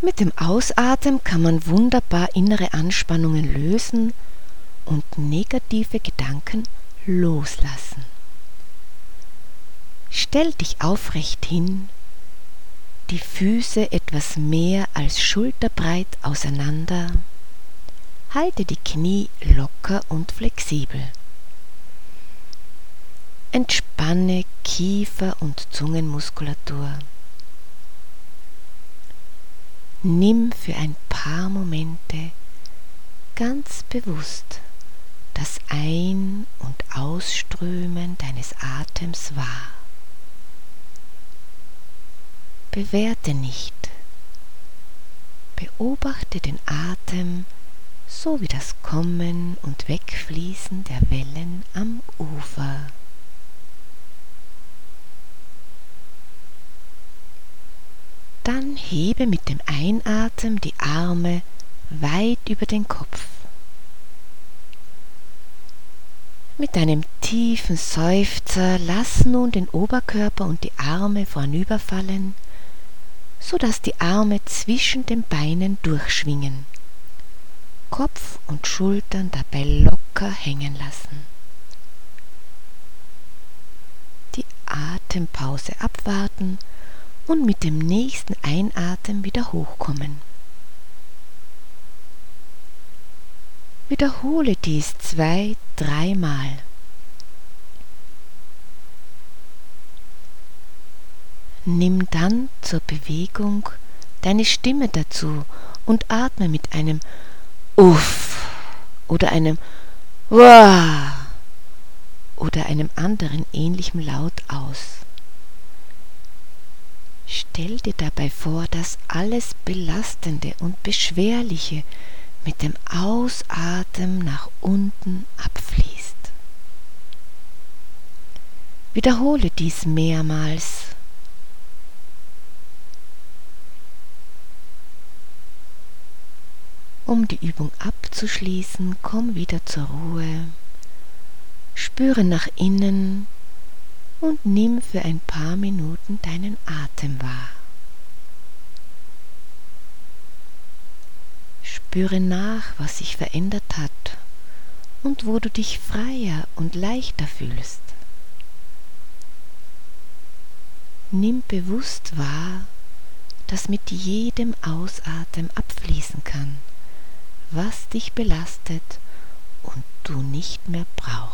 Mit dem Ausatmen kann man wunderbar innere Anspannungen lösen und negative Gedanken loslassen. Stell dich aufrecht hin, die Füße etwas mehr als schulterbreit auseinander, halte die Knie locker und flexibel. Entspanne Kiefer- und Zungenmuskulatur. Nimm für ein paar Momente ganz bewusst das Ein- und Ausströmen deines Atems wahr. Bewerte nicht. Beobachte den Atem so wie das Kommen und Wegfließen der Wellen am Ufer. Dann hebe mit dem Einatmen die Arme weit über den Kopf. Mit einem tiefen Seufzer lass nun den Oberkörper und die Arme vornüberfallen, so dass die Arme zwischen den Beinen durchschwingen. Kopf und Schultern dabei locker hängen lassen. Die Atempause abwarten und mit dem nächsten Einatmen wieder hochkommen. Wiederhole dies zwei, dreimal. Nimm dann zur Bewegung deine Stimme dazu und atme mit einem Uff oder einem Wah oder einem anderen ähnlichen Laut aus. Stell dir dabei vor, dass alles Belastende und Beschwerliche mit dem Ausatmen nach unten abfließt. Wiederhole dies mehrmals. Um die Übung abzuschließen, komm wieder zur Ruhe, spüre nach innen und nimm für ein paar Minuten deinen Atem wahr. Spüre nach, was sich verändert hat und wo du dich freier und leichter fühlst. Nimm bewusst wahr, dass mit jedem Ausatmen abfließen kann, was dich belastet und du nicht mehr brauchst.